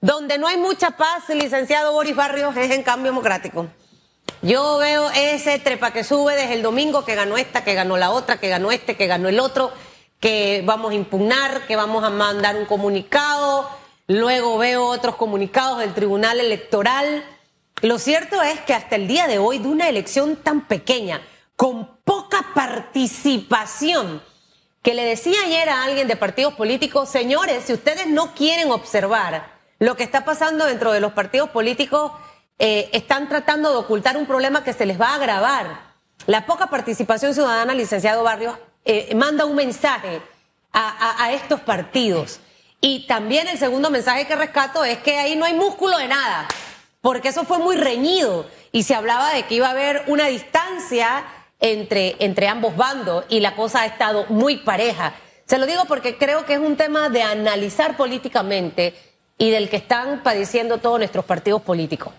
Donde no hay mucha paz, licenciado Boris Barrios, es en cambio democrático. Yo veo ese trepa que sube desde el domingo, que ganó esta, que ganó la otra, que ganó este, que ganó el otro, que vamos a impugnar, que vamos a mandar un comunicado. Luego veo otros comunicados del Tribunal Electoral. Lo cierto es que hasta el día de hoy, de una elección tan pequeña, con poca participación, que le decía ayer a alguien de partidos políticos, señores, si ustedes no quieren observar lo que está pasando dentro de los partidos políticos, eh, están tratando de ocultar un problema que se les va a agravar. La poca participación ciudadana, licenciado Barrios, eh, manda un mensaje a, a estos partidos. Y también el segundo mensaje que rescato es que ahí no hay músculo de nada, porque eso fue muy reñido y se hablaba de que iba a haber una distancia entre, entre ambos bandos y la cosa ha estado muy pareja. Se lo digo porque creo que es un tema de analizar políticamente y del que están padeciendo todos nuestros partidos políticos.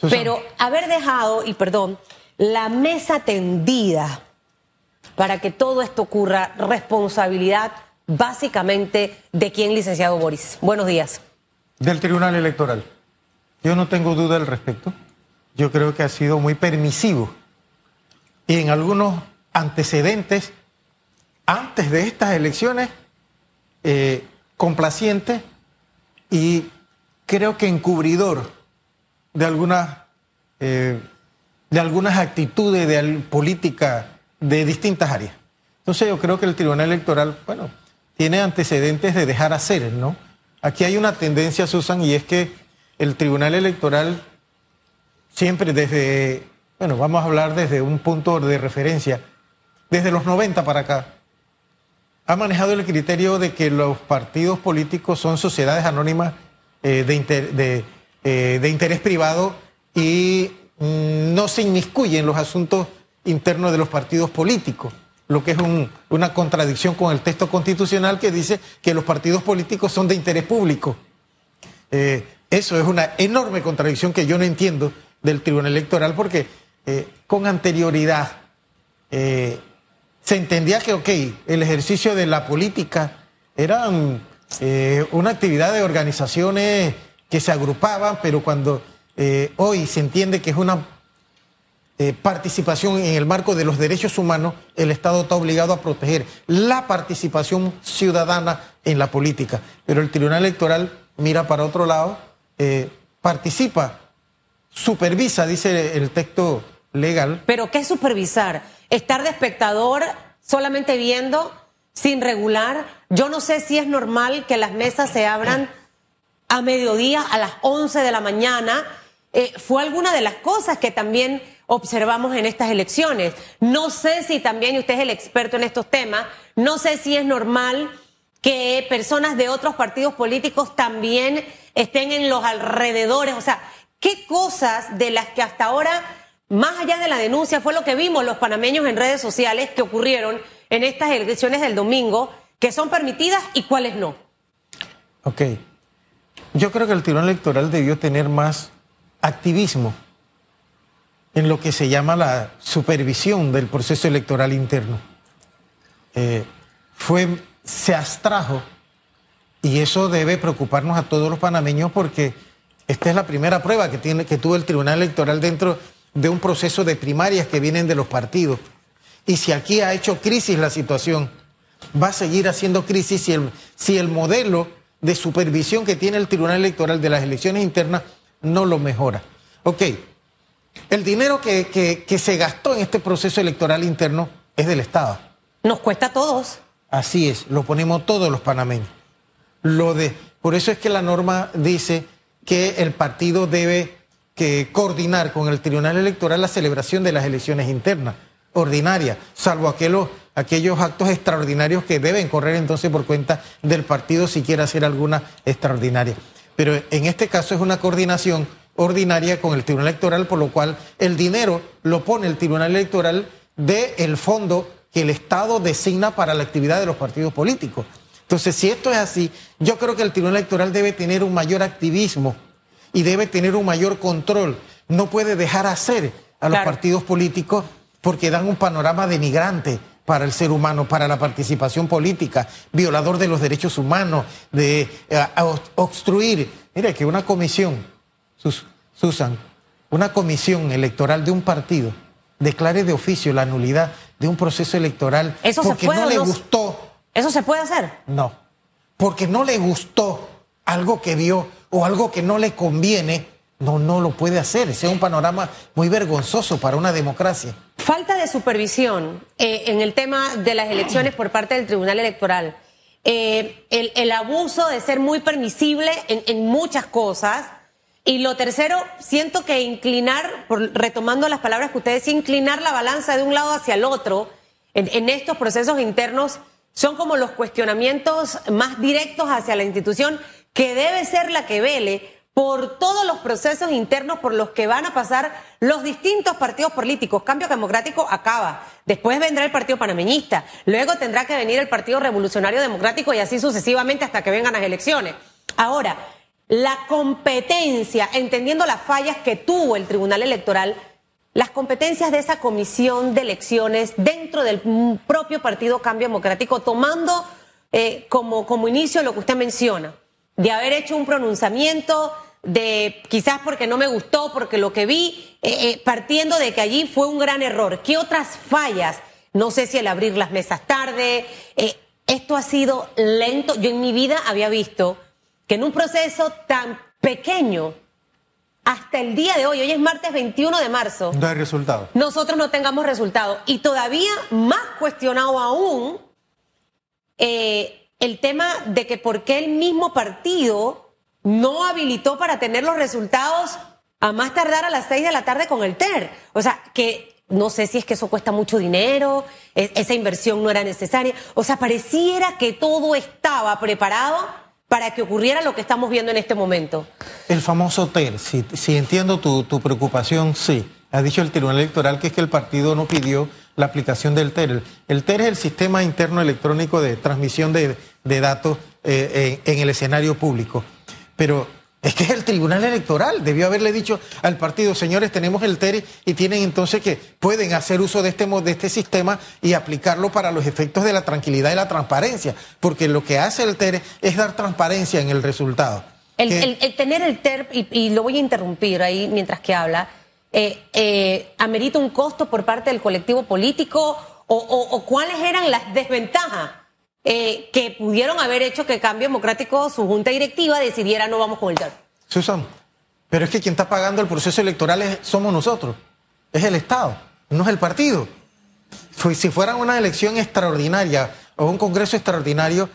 Pero haber dejado, y perdón, la mesa tendida para que todo esto ocurra, responsabilidad básicamente de quién, licenciado Boris. Buenos días. Del Tribunal Electoral. Yo no tengo duda al respecto. Yo creo que ha sido muy permisivo y en algunos antecedentes antes de estas elecciones eh, complaciente y creo que encubridor de algunas eh, de algunas actitudes de política de distintas áreas. Entonces yo creo que el Tribunal Electoral, bueno, tiene antecedentes de dejar hacer, ¿no? Aquí hay una tendencia, Susan, y es que el Tribunal Electoral siempre desde bueno, vamos a hablar desde un punto de referencia, desde los 90 para acá, ha manejado el criterio de que los partidos políticos son sociedades anónimas eh, eh, de, interés privado y mm, no se inmiscuyen en los asuntos internos de los partidos políticos, lo que es una contradicción con el texto constitucional que dice que los partidos políticos son de interés público. Eh, eso es una enorme contradicción que yo no entiendo del Tribunal Electoral porque con anterioridad se entendía que, ok, el ejercicio de la política era eh, una actividad de organizaciones que se agrupaban, pero cuando hoy se entiende que es una participación en el marco de los derechos humanos, el Estado está obligado a proteger la participación ciudadana en la política. Pero el Tribunal Electoral mira para otro lado, participa, supervisa, dice el texto legal. Pero ¿qué es supervisar? Estar de espectador solamente viendo, sin regular. Yo no sé si es normal que las mesas se abran a mediodía, a las 11 de la mañana. Eh, fue alguna de las cosas que también observamos en estas elecciones. No sé si también usted es el experto en estos temas, no sé si es normal que personas de otros partidos políticos también estén en los alrededores. O sea, ¿qué cosas de las que hasta ahora más allá de la denuncia, fue lo que vimos los panameños en redes sociales que ocurrieron en estas elecciones del domingo, que son permitidas y cuáles no. Ok. Yo creo que el Tribunal Electoral debió tener más activismo en lo que se llama la supervisión del proceso electoral interno. Eh, fue, se abstrajo y eso debe preocuparnos a todos los panameños porque esta es la primera prueba que, tiene, que tuvo el Tribunal Electoral dentro de un proceso de primarias que vienen de los partidos. Y si aquí ha hecho crisis la situación, va a seguir haciendo crisis si el, si el modelo de supervisión que tiene el Tribunal Electoral de las elecciones internas no lo mejora. Ok, el dinero que, que, se gastó en este proceso electoral interno es del Estado. Nos cuesta a todos. Así es, lo ponemos todos los panameños. Lo de, por eso es que la norma dice que el partido debe que coordinar con el Tribunal Electoral la celebración de las elecciones internas, ordinarias, salvo aquellos, aquellos actos extraordinarios que deben correr entonces por cuenta del partido si quiere hacer alguna extraordinaria. Pero en este caso es una coordinación ordinaria con el Tribunal Electoral, por lo cual el dinero lo pone el Tribunal Electoral del fondo que el Estado designa para la actividad de los partidos políticos. Entonces, si esto es así, yo creo que el Tribunal Electoral debe tener un mayor activismo y debe tener un mayor control. No puede dejar hacer a los partidos políticos porque dan un panorama denigrante para el ser humano, para la participación política, violador de los derechos humanos, de eh, obstruir Mire que una comisión, Susan, una comisión electoral de un partido declare de oficio la nulidad de un proceso electoral ¿Eso porque no le gustó. ¿Eso se puede hacer? No, porque no le gustó algo que vio o algo que no le conviene, no, no lo puede hacer. Ese es un panorama muy vergonzoso para una democracia. Falta de supervisión eh, en el tema de las elecciones por parte del Tribunal Electoral. Eh, el, abuso de ser muy permisible en, muchas cosas. Y lo tercero, siento que inclinar, retomando las palabras que usted decía, inclinar la balanza de un lado hacia el otro en estos procesos internos son como los cuestionamientos más directos hacia la institución que debe ser la que vele por todos los procesos internos por los que van a pasar los distintos partidos políticos. Cambio Democrático acaba. Después vendrá el Partido Panameñista. Luego tendrá que venir el Partido Revolucionario Democrático y así sucesivamente hasta que vengan las elecciones. Ahora, la competencia, entendiendo las fallas que tuvo el Tribunal Electoral, las competencias de esa comisión de elecciones dentro del propio Partido Cambio Democrático, tomando eh, como, como inicio lo que usted menciona, de haber hecho un pronunciamiento de quizás porque no me gustó, porque lo que vi, eh, eh, partiendo de que allí fue un gran error. ¿Qué otras fallas? No sé si el abrir las mesas tarde, eh, esto ha sido lento. Yo en mi vida había visto que en un proceso tan pequeño, hasta el día de hoy, hoy es martes 21 de marzo. No hay resultado. Nosotros no tengamos resultado. Y todavía más cuestionado aún el tema de que por qué el mismo partido no habilitó para tener los resultados a más tardar a las seis de la tarde con el TER. O sea, que no sé si es que eso cuesta mucho dinero, e, esa inversión no era necesaria. O sea, pareciera que todo estaba preparado para que ocurriera lo que estamos viendo en este momento. El famoso TER, si, entiendo tu, preocupación, sí. Ha dicho el Tribunal Electoral que es que el partido no pidió la aplicación del TER. El TER es el sistema interno electrónico de transmisión de, datos eh, en el escenario público. Pero es que es el Tribunal Electoral. Debió haberle dicho al partido, señores, tenemos el TERI y tienen entonces que pueden hacer uso de este, de este sistema y aplicarlo para los efectos de la tranquilidad y la transparencia. Porque lo que hace el TERI es dar transparencia en el resultado. El, tener el TER, y, lo voy a interrumpir ahí mientras que habla, eh, eh, ¿amerita un costo por parte del colectivo político o cuáles eran las desventajas? Eh, que pudieron haber hecho que Cambio Democrático, su junta directiva, decidiera no vamos con el. Susan, pero es que quien está pagando el proceso electoral somos nosotros, es el Estado, no es el partido. Si fuera una elección extraordinaria o un congreso extraordinario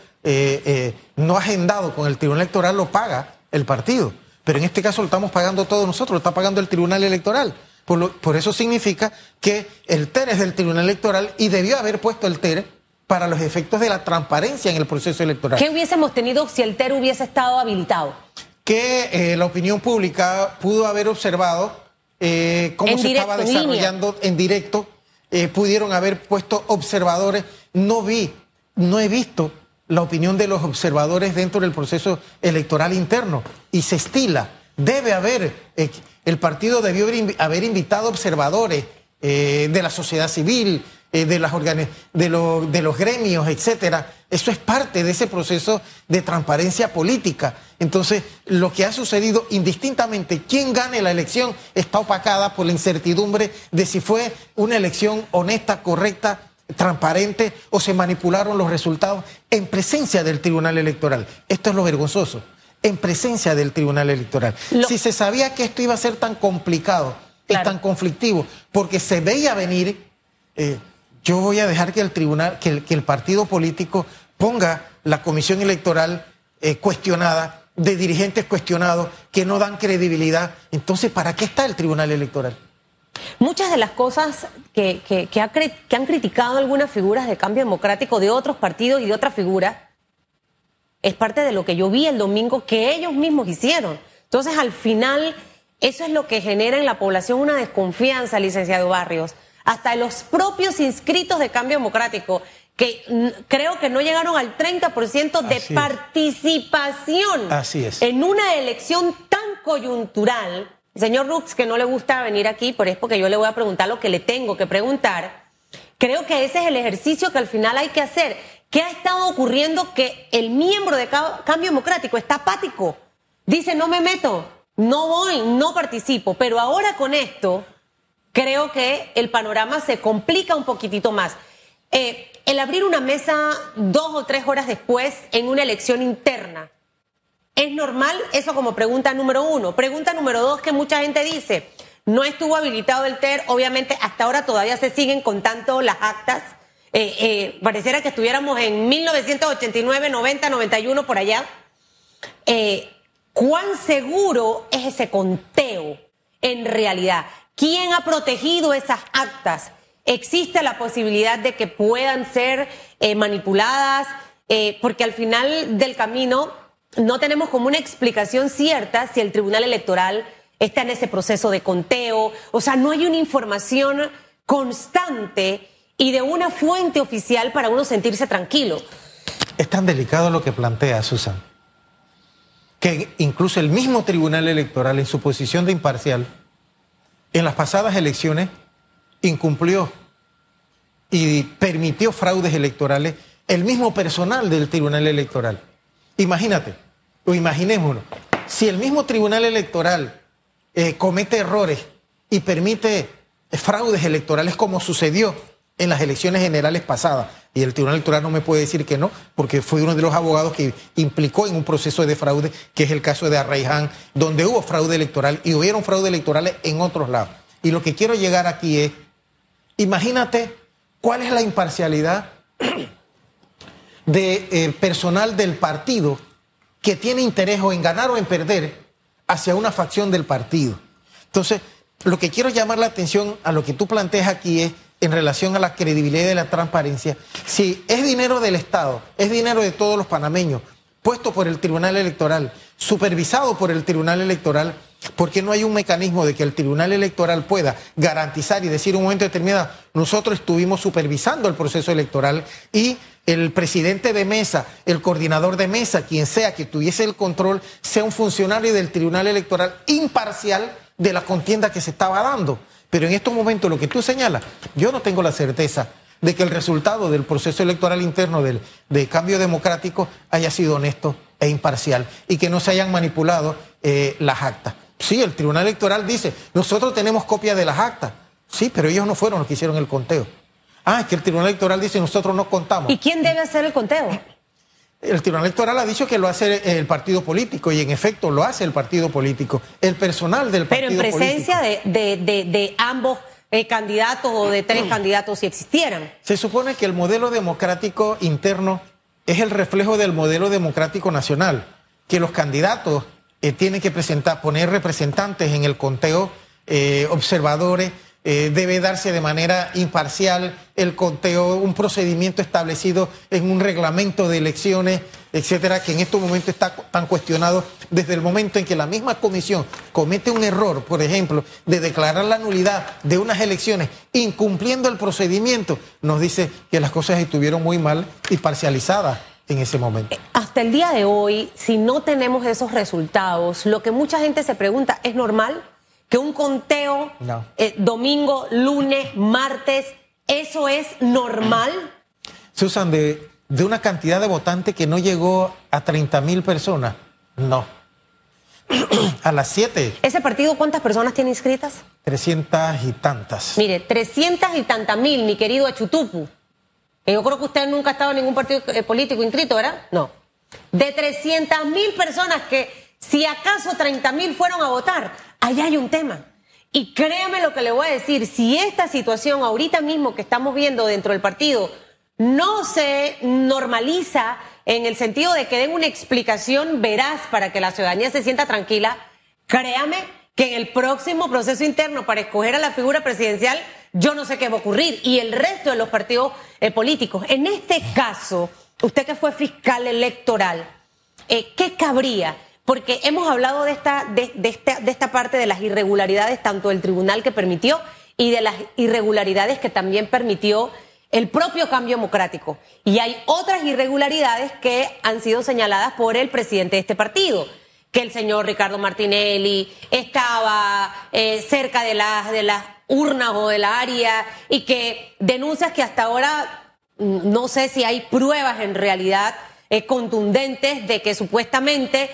no agendado con el Tribunal Electoral, lo paga el partido. Pero en este caso lo estamos pagando todos nosotros, lo está pagando el Tribunal Electoral. Por, por eso significa que el TER es del Tribunal Electoral y debió haber puesto el TER para los efectos de la transparencia en el proceso electoral. ¿Qué hubiésemos tenido si el TER hubiese estado habilitado? Que eh, la opinión pública pudo haber observado eh, cómo se estaba desarrollando en directo, eh, pudieron haber puesto observadores. No vi, no he visto la opinión de los observadores dentro del proceso electoral interno y se estila. Debe haber, el partido debió haber invitado observadores de la sociedad civil, eh, de, las de, de los gremios, etcétera. Eso es parte de ese proceso de transparencia política. Entonces, lo que ha sucedido, indistintamente quién gane la elección, está opacada por la incertidumbre de si fue una elección honesta, correcta, transparente o se manipularon los resultados en presencia del Tribunal Electoral. Esto es lo vergonzoso, en presencia del Tribunal Electoral. Si se sabía que esto iba a ser tan complicado y tan conflictivo, porque se veía venir... Eh, yo voy a dejar que el tribunal, que el, partido político ponga la comisión electoral eh, cuestionada, de dirigentes cuestionados que no dan credibilidad. Entonces, ¿para qué está el tribunal electoral? Muchas de las cosas que, que, han criticado algunas figuras de cambio democrático de otros partidos y de otras figuras es parte de lo que yo vi el domingo que ellos mismos hicieron. Entonces, al final, eso es lo que genera en la población una desconfianza, licenciado Barrios hasta los propios inscritos de Cambio Democrático, que creo que no llegaron al 30% de participación Así es. en una elección tan coyuntural. Señor Rux, que no le gusta venir aquí, por es porque yo le voy a preguntar lo que le tengo que preguntar. Creo que ese es el ejercicio que al final hay que hacer. ¿Qué ha estado ocurriendo que el miembro de Cambio Democrático está apático? dice no me meto, no voy, no participo, pero ahora con esto creo que el panorama se complica un poquitito más. Eh, el abrir una mesa dos o tres horas después en una elección interna, ¿es normal? Eso como pregunta número uno. Pregunta número dos que mucha gente dice, no estuvo habilitado el TER, obviamente hasta ahora todavía se siguen contando las actas. Eh, eh, pareciera que estuviéramos en 1989, 90, 91, por allá. ¿Cuán seguro es ese conteo en realidad? ¿Quién ha protegido esas actas? ¿Existe la posibilidad de que puedan ser eh, manipuladas? Eh, porque al final del camino no tenemos como una explicación cierta si el Tribunal Electoral está en ese proceso de conteo. O sea, no hay una información constante y de una fuente oficial para uno sentirse tranquilo. Es tan delicado lo que plantea Susan, que incluso el mismo Tribunal Electoral en su posición de imparcial en las pasadas elecciones incumplió y permitió fraudes electorales el mismo personal del Tribunal Electoral. Imagínate, o imaginémonos, si el mismo Tribunal Electoral eh, comete errores y permite fraudes electorales como sucedió en las elecciones generales pasadas, y el Tribunal Electoral no me puede decir que no, porque fue uno de los abogados que implicó en un proceso de fraude, que es el caso de Arraiján, donde hubo fraude electoral y hubieron fraude electorales en otros lados. Y lo que quiero llegar aquí es, imagínate cuál es la imparcialidad de eh, personal del partido que tiene interés o en ganar o en perder hacia una facción del partido. Entonces, lo que quiero llamar la atención a lo que tú planteas aquí es en relación a la credibilidad y la transparencia, si es dinero del Estado, es dinero de todos los panameños, puesto por el Tribunal Electoral, supervisado por el Tribunal Electoral, ¿por qué no hay un mecanismo de que el Tribunal Electoral pueda garantizar y decir en un momento determinado, nosotros estuvimos supervisando el proceso electoral y el presidente de mesa, el coordinador de mesa, quien sea que tuviese el control, sea un funcionario del Tribunal Electoral imparcial de la contienda que se estaba dando? Pero en estos momentos lo que tú señalas, yo no tengo la certeza de que el resultado del proceso electoral interno del, de cambio democrático haya sido honesto e imparcial y que no se hayan manipulado eh, las actas. Sí, el Tribunal Electoral dice, nosotros tenemos copia de las actas. Sí, pero ellos no fueron los que hicieron el conteo. Ah, es que el Tribunal Electoral dice, nosotros no contamos. ¿Y quién debe hacer el conteo? El Tribunal Electoral ha dicho que lo hace el partido político y en efecto lo hace el partido político, el personal del partido político. Pero en presencia de, ambos eh, candidatos o de tres candidatos si existieran. Se supone que el modelo democrático interno es el reflejo del modelo democrático nacional, que los candidatos eh, tienen que presentar, poner representantes en el conteo, eh, observadores, eh, debe darse de manera imparcial el conteo, un procedimiento establecido en un reglamento de elecciones, etcétera, que en estos momentos está tan cuestionado desde el momento en que la misma comisión comete un error, por ejemplo, de declarar la nulidad de unas elecciones incumpliendo el procedimiento, nos dice que las cosas estuvieron muy mal y parcializadas en ese momento. Hasta el día de hoy, si no tenemos esos resultados, lo que mucha gente se pregunta, ¿es normal? Que un conteo eh, domingo, lunes, martes, ¿eso es normal? Susan, de, de una cantidad de votantes que no llegó a 30 mil personas, no. a las 7. ¿Ese partido cuántas personas tiene inscritas? 300 y tantas. Mire, 300 y tantas mil, mi querido Achutupu. Yo creo que usted nunca ha estado en ningún partido eh, político inscrito, ¿verdad? No. De 300 mil personas que, si acaso 30 mil fueron a votar, ahí hay un tema. Y créame lo que le voy a decir, si esta situación ahorita mismo que estamos viendo dentro del partido no se normaliza en el sentido de que den una explicación veraz para que la ciudadanía se sienta tranquila, créame que en el próximo proceso interno para escoger a la figura presidencial, yo no sé qué va a ocurrir. Y el resto de los partidos eh, políticos. En este caso, usted que fue fiscal electoral, eh, ¿qué cabría? Porque hemos hablado de esta, de, esta, de esta parte de las irregularidades, tanto del tribunal que permitió y de las irregularidades que también permitió el propio cambio democrático. Y hay otras irregularidades que han sido señaladas por el presidente de este partido, que el señor Ricardo Martinelli estaba eh, cerca de las, de las urnas o de la área y que denuncias que hasta ahora mm, no sé si hay pruebas en realidad eh, contundentes de que supuestamente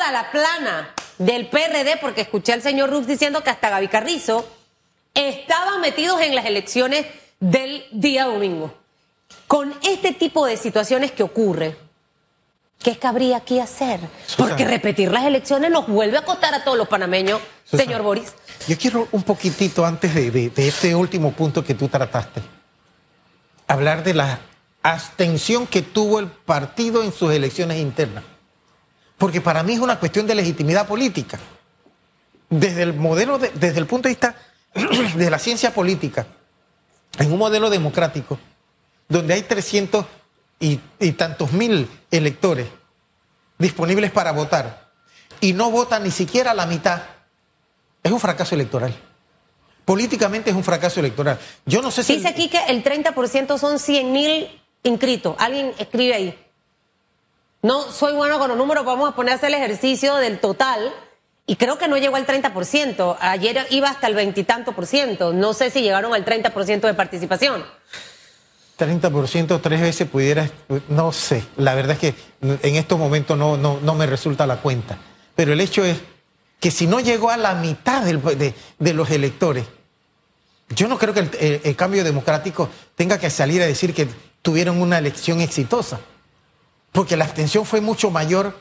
toda la plana del PRD, porque escuché al señor Rux diciendo que hasta Gaby Carrizo estaban metidos en las elecciones del día domingo. Con este tipo de situaciones que ocurre, ¿qué cabría aquí hacer? Porque repetir las elecciones nos vuelve a costar a todos los panameños, señor Boris. Yo quiero un poquitito antes de, de este último punto que tú trataste, hablar de la abstención que tuvo el partido en sus elecciones internas. Porque para mí es una cuestión de legitimidad política. Desde el modelo, desde el punto de vista de la ciencia política, en un modelo democrático, donde hay 300 y, tantos mil electores disponibles para votar y no votan ni siquiera la mitad, es un fracaso electoral. Políticamente es un fracaso electoral. Yo no sé si. Dice aquí que el 30% son 100 mil inscritos. Alguien escribe ahí. No soy bueno con los números, vamos a ponerse el ejercicio del total. Y creo que no llegó al 30%. Ayer iba hasta el veintitanto por ciento. No sé si llegaron al 30% de participación. 30% tres veces pudiera, no sé, la verdad es que en estos momentos no, no, me resulta la cuenta. Pero el hecho es que si no llegó a la mitad de, los electores, yo no creo que el, cambio democrático tenga que salir a decir que tuvieron una elección exitosa porque la abstención fue mucho mayor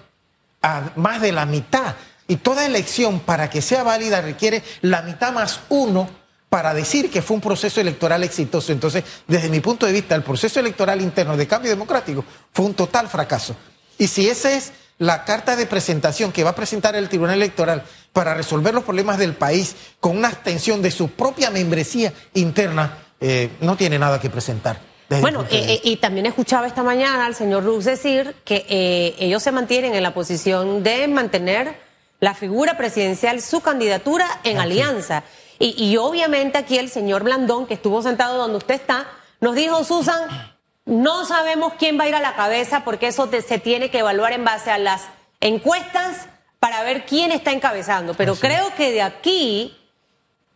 más de la mitad. Y toda elección, para que sea válida, requiere la mitad más uno para decir que fue un proceso electoral exitoso. Entonces, desde mi punto de vista, el proceso electoral interno de cambio democrático fue un total fracaso. Y si esa es la carta de presentación que va a presentar el Tribunal Electoral para resolver los problemas del país con una abstención de su propia membresía interna, eh, no tiene nada que presentar. Bueno, eh, eh, y también escuchaba esta mañana al señor Rux decir que eh, ellos se mantienen en la posición de mantener la figura presidencial, su candidatura en alianza. Y, obviamente aquí el señor Blandón, que estuvo sentado donde usted está, nos dijo, Susan, no sabemos quién va a ir a la cabeza porque eso se tiene que evaluar en base a las encuestas para ver quién está encabezando. Pero creo que de aquí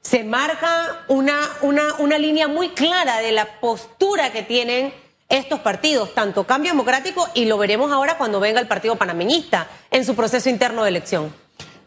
se marca una, una, una línea muy clara de la postura que tienen estos partidos, tanto Cambio Democrático y lo veremos ahora cuando venga el Partido Panameñista en su proceso interno de elección.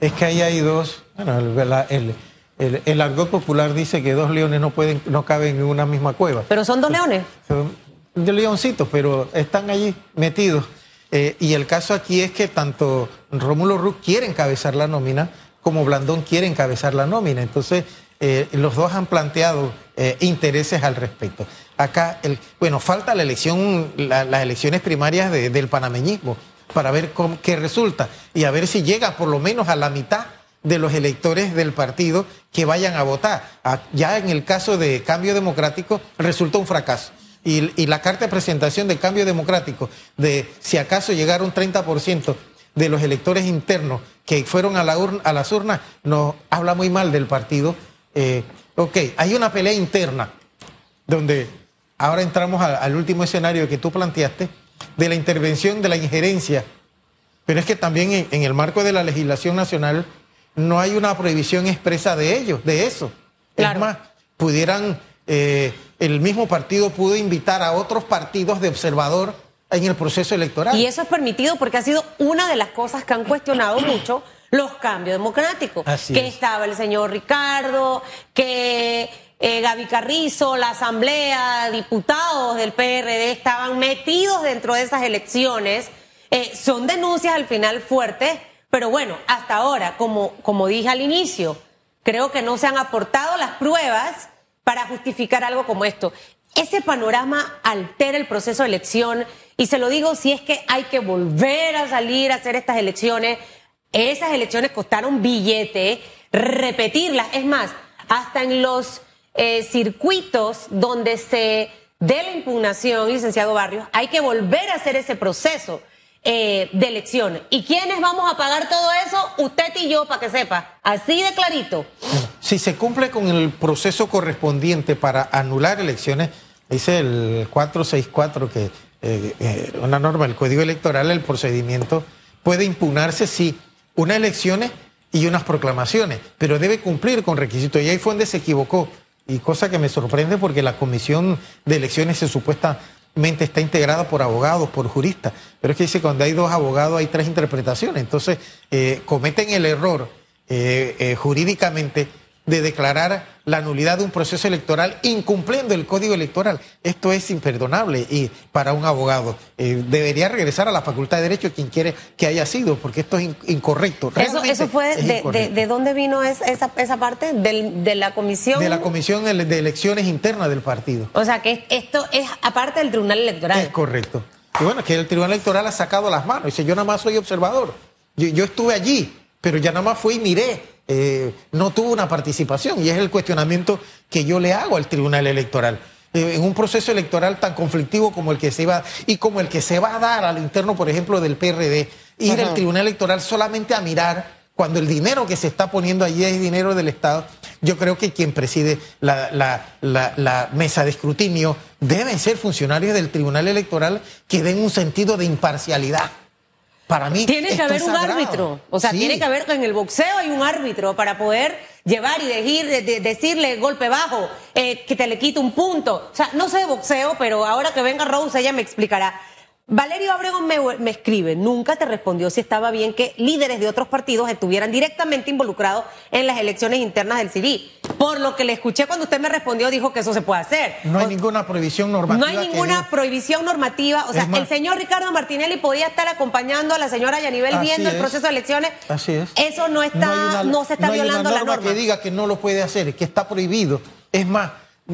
Es que ahí hay dos, bueno, el, el, el, argot popular dice que dos leones no pueden, no caben en una misma cueva. Pero son dos leones. Son de leoncitos, pero están allí metidos. Eh, y el caso aquí es que tanto Rómulo Ruz quiere encabezar la nómina como Blandón quiere encabezar la nómina. Entonces, eh, los dos han planteado eh, intereses al respecto. Acá, bueno, falta la elección, las elecciones primarias del panameñismo para ver qué resulta y a ver si llega por lo menos a la mitad de los electores del partido que vayan a votar. Ah, ya en el caso de Cambio Democrático resultó un fracaso. Y, la carta de presentación de Cambio Democrático, de si acaso llegara un 30% de los electores internos que fueron a, la a las urnas, nos habla muy mal del partido eh, ok, hay una pelea interna donde ahora entramos al último escenario que tú planteaste de la intervención, de la injerencia, pero es que también en, el marco de la legislación nacional no hay una prohibición expresa de ellos, de eso. Es más, pudieran, eh, el mismo partido pudo invitar a otros partidos de observador en el proceso electoral. Y eso es permitido porque ha sido una de las cosas que han cuestionado mucho los cambios democráticos. que estaba el señor Ricardo, que eh, Gaby Carrizo, la Asamblea, diputados del PRD estaban metidos dentro de esas elecciones. Eh, son denuncias al final fuertes, pero bueno, hasta ahora, como, como dije al inicio, creo que no se han aportado las pruebas para justificar algo como esto. Ese panorama altera el proceso de elección y se lo digo si es que hay que volver a salir a hacer estas elecciones esas elecciones costaron billete, repetirlas. Es más, hasta en los eh, circuitos donde se dé la impugnación, licenciado Barrios, hay que volver a hacer ese proceso eh, de elecciones. ¿Y quiénes vamos a pagar todo eso? Usted y yo, para que sepa. Así de clarito. Si se cumple con el proceso correspondiente para anular elecciones, dice el 464 que eh, una norma del Código Electoral, el procedimiento puede impugnarse si unas elecciones y unas proclamaciones, pero debe cumplir con requisitos. Y ahí fue donde se equivocó. Y cosa que me sorprende porque la comisión de elecciones se supuesta está integrada por abogados, por juristas. Pero es que dice cuando hay dos abogados hay tres interpretaciones. Entonces, eh, cometen el error eh, eh, jurídicamente de declarar la nulidad de un proceso electoral incumpliendo el código electoral. Esto es imperdonable y para un abogado eh, debería regresar a la Facultad de Derecho quien quiere que haya sido, porque esto es incorrecto. Eso, eso fue de, de, dónde vino esa, esa parte de la comisión. De la comisión de elecciones internas del partido. O sea que esto es aparte del Tribunal Electoral. Es correcto. Y bueno, que el Tribunal Electoral ha sacado las manos. Dice, yo nada más soy observador. Yo, yo estuve allí, pero ya nada más fui y miré eh, no tuvo una participación y es el cuestionamiento que yo le hago al Tribunal Electoral. Eh, en un proceso electoral tan conflictivo como el que se va y como el que se va a dar al interno, por ejemplo, del PRD, ir al Tribunal Electoral solamente a mirar cuando el dinero que se está poniendo allí es dinero del Estado, yo creo que quien preside la, la, mesa de escrutinio deben ser funcionarios del Tribunal Electoral que den un sentido de imparcialidad. Para mí. Tiene que haber un árbitro. O sea, tiene que haber, en el boxeo hay un árbitro para poder llevar y decir, decirle golpe bajo, eh, que te le quite un punto. O sea, no sé de boxeo, pero ahora que venga Rose, ella me explicará. Valerio Abregón me, escribe, nunca te respondió si estaba bien que líderes de otros partidos estuvieran directamente involucrados en las elecciones internas del CD. Por lo que le escuché cuando usted me respondió, dijo que eso se puede hacer. No hay ninguna prohibición normativa. No hay ninguna prohibición normativa. O sea, el señor Ricardo Martinelli podía estar acompañando a la señora Yanivel viendo el proceso de elecciones. Así es. Eso no está, no, se está violando la norma. que diga que no lo puede hacer, que está prohibido. Es más,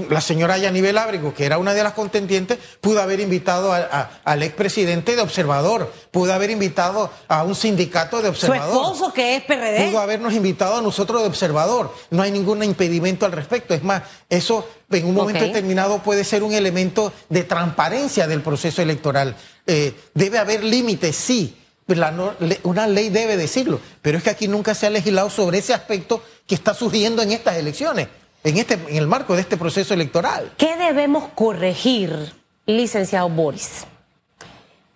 la señora Yanivel Ábrego, que era una de las contendientes, pudo haber invitado al expresidente de observador, pudo haber invitado a un sindicato de observador. Su esposo, que es PRD. Pudo habernos invitado a nosotros de observador. No hay ningún impedimento al respecto. Es más, eso en un momento determinado puede ser un elemento de transparencia del proceso electoral. Eh, debe haber límites, sí. una ley debe decirlo, pero es que aquí nunca se ha legislado sobre ese aspecto que está surgiendo en estas elecciones en, este, en el marco de este proceso electoral. ¿Qué debemos corregir, licenciado Boris?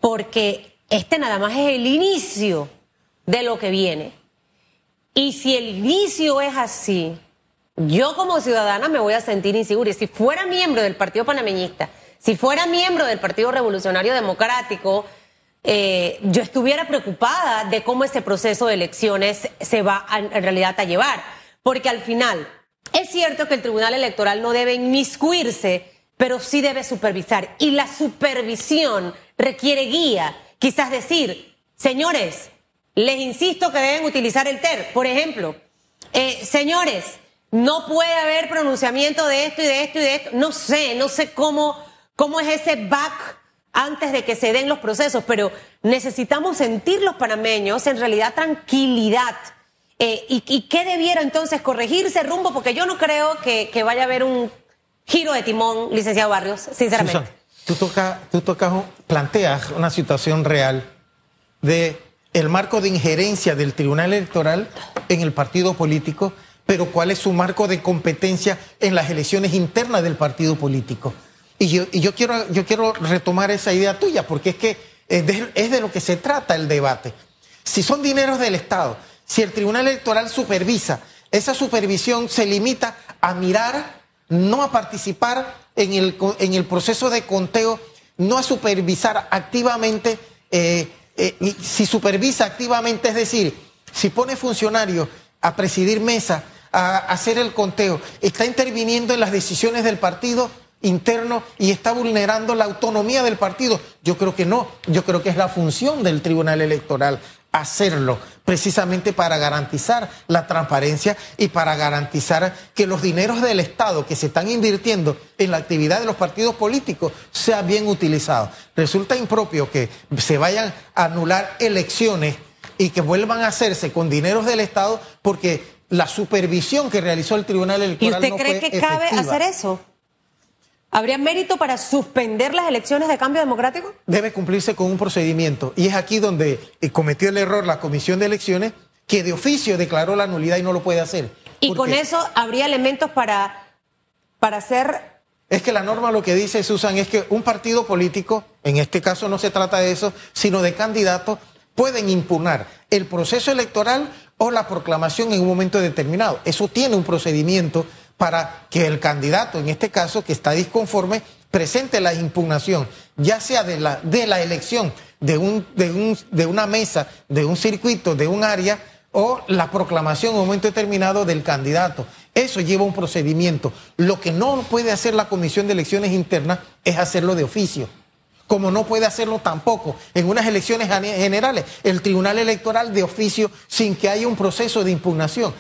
Porque este nada más es el inicio de lo que viene. Y si el inicio es así, yo como ciudadana me voy a sentir insegura. Y si fuera miembro del Partido Panameñista, si fuera miembro del Partido Revolucionario Democrático, eh, yo estuviera preocupada de cómo ese proceso de elecciones se va en realidad a llevar. Porque al final, es cierto que el Tribunal Electoral no debe inmiscuirse, pero sí debe supervisar. Y la supervisión requiere guía. Quizás decir, señores, les insisto que deben utilizar el TER. Por ejemplo, eh, señores, no puede haber pronunciamiento de esto y de esto y de esto. No sé, no sé cómo, cómo es ese back antes de que se den los procesos, pero necesitamos sentir los panameños en realidad tranquilidad eh, y, qué debiera entonces corregirse rumbo? Porque yo no creo que, vaya a haber un giro de timón, licenciado Barrios, sinceramente. tú, tocas, tú tocas, planteas una situación real de el marco de injerencia del Tribunal Electoral en el partido político, pero cuál es su marco de competencia en las elecciones internas del partido político. Y yo, y yo, quiero, yo quiero retomar esa idea tuya, porque es que es de lo que se trata el debate. Si son dineros del Estado, si el Tribunal Electoral supervisa, esa supervisión se limita a mirar, no a participar en el, en el proceso de conteo, no a supervisar activamente. Eh, eh, si supervisa activamente, es decir, si pone funcionarios a presidir mesa, a hacer el conteo, está interviniendo en las decisiones del partido interno y está vulnerando la autonomía del partido. Yo creo que no, yo creo que es la función del Tribunal Electoral hacerlo precisamente para garantizar la transparencia y para garantizar que los dineros del Estado que se están invirtiendo en la actividad de los partidos políticos sean bien utilizados. Resulta impropio que se vayan a anular elecciones y que vuelvan a hacerse con dineros del Estado porque la supervisión que realizó el Tribunal Electoral ¿Y usted cree que cabe hacer eso? ¿Habría mérito para suspender las elecciones de cambio democrático? Debe cumplirse con un procedimiento. Y es aquí donde eh, cometió el error la Comisión de Elecciones, que de oficio declaró la nulidad y no lo puede hacer. ¿Y con eso habría elementos para, para hacer es que la norma lo que dice, Susan, es que un partido político, en este caso no se trata de eso, sino de candidatos, pueden impugnar el proceso electoral o la proclamación en un momento determinado. Eso tiene un procedimiento para que el candidato, en este caso, que está disconforme, presente la impugnación, ya sea de la, de la elección de, un, de, un, de una mesa, de un circuito, de un área, o la proclamación en un momento determinado del candidato. Eso lleva un procedimiento. Lo que no puede hacer la Comisión de Elecciones Internas es hacerlo de oficio como no puede hacerlo tampoco en unas elecciones generales, el Tribunal Electoral de oficio sin que haya un proceso de impugnación.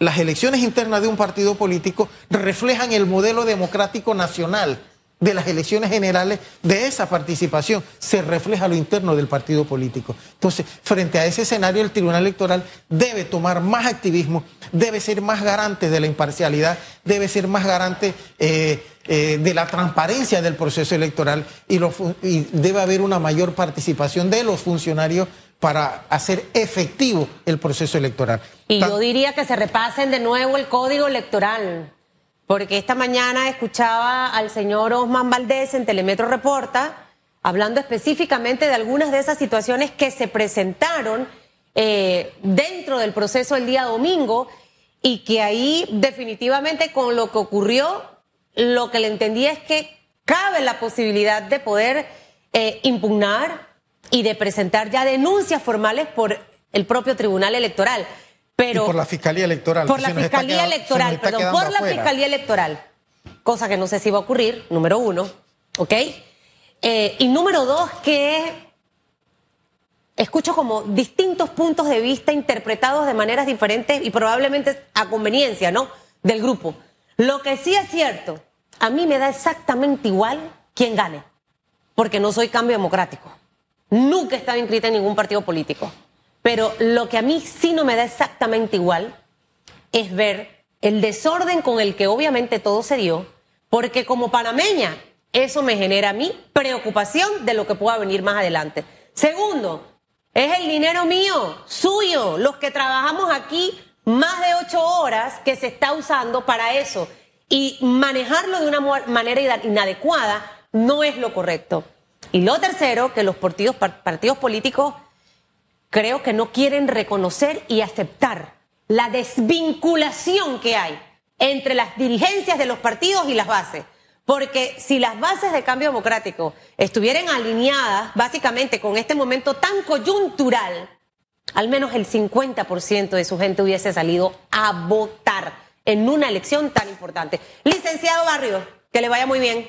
Las elecciones internas de un partido político reflejan el modelo democrático nacional de las elecciones generales, de esa participación, se refleja lo interno del partido político. Entonces, frente a ese escenario, el Tribunal Electoral debe tomar más activismo, debe ser más garante de la imparcialidad, debe ser más garante eh, eh, de la transparencia del proceso electoral y, y debe haber una mayor participación de los funcionarios para hacer efectivo el proceso electoral. Y yo diría que se repasen de nuevo el código electoral porque esta mañana escuchaba al señor Osman Valdés en Telemetro Reporta hablando específicamente de algunas de esas situaciones que se presentaron eh, dentro del proceso el día domingo y que ahí definitivamente con lo que ocurrió, lo que le entendía es que cabe la posibilidad de poder eh, impugnar y de presentar ya denuncias formales por el propio Tribunal Electoral. Pero, por la Fiscalía Electoral. Por la Fiscalía Electoral, perdón, por la Fiscalía Electoral. Cosa que no sé si va a ocurrir, número uno, ¿ok? Eh, y número dos, que escucho como distintos puntos de vista interpretados de maneras diferentes y probablemente a conveniencia, ¿no? Del grupo. Lo que sí es cierto, a mí me da exactamente igual quién gane, porque no soy cambio democrático. Nunca he estado inscrita en ningún partido político. Pero lo que a mí sí no me da exactamente igual es ver el desorden con el que obviamente todo se dio, porque como panameña eso me genera a mí preocupación de lo que pueda venir más adelante. Segundo, es el dinero mío, suyo, los que trabajamos aquí más de ocho horas que se está usando para eso. Y manejarlo de una manera inadecuada no es lo correcto. Y lo tercero, que los partidos, partidos políticos creo que no quieren reconocer y aceptar la desvinculación que hay entre las dirigencias de los partidos y las bases. Porque si las bases de cambio democrático estuvieran alineadas básicamente con este momento tan coyuntural, al menos el 50% de su gente hubiese salido a votar en una elección tan importante. Licenciado Barrio, que le vaya muy bien.